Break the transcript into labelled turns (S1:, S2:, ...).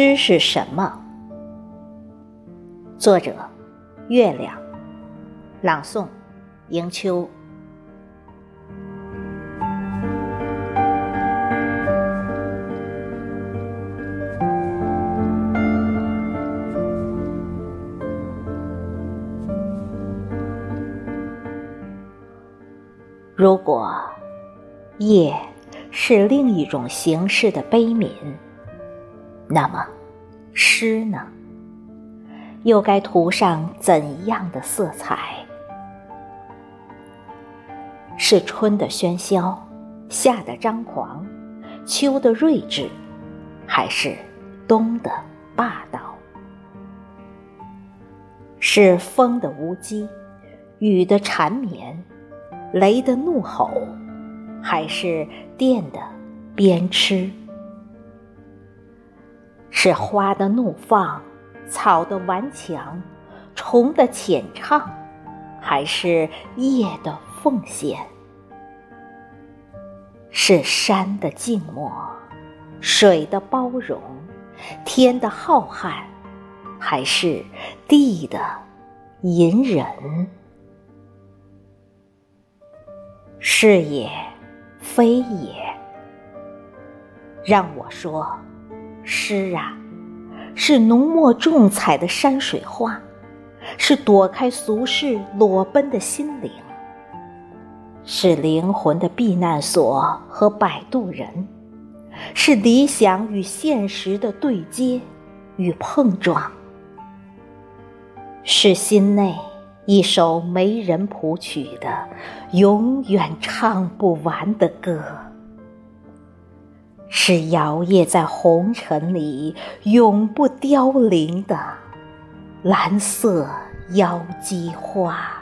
S1: 诗是什么？作者：月亮。朗诵：迎秋。如果夜是另一种形式的悲悯。那么，诗呢？又该涂上怎样的色彩？是春的喧嚣，夏的张狂，秋的睿智，还是冬的霸道？是风的无羁，雨的缠绵，雷的怒吼，还是电的鞭笞？是花的怒放，草的顽强，虫的浅唱，还是叶的奉献？是山的静默，水的包容，天的浩瀚，还是地的隐忍？是也，非也。让我说。诗啊，是浓墨重彩的山水画，是躲开俗世裸奔的心灵，是灵魂的避难所和摆渡人，是理想与现实的对接与碰撞，是心内一首没人谱曲的永远唱不完的歌。是摇曳在红尘里永不凋零的蓝色妖姬花。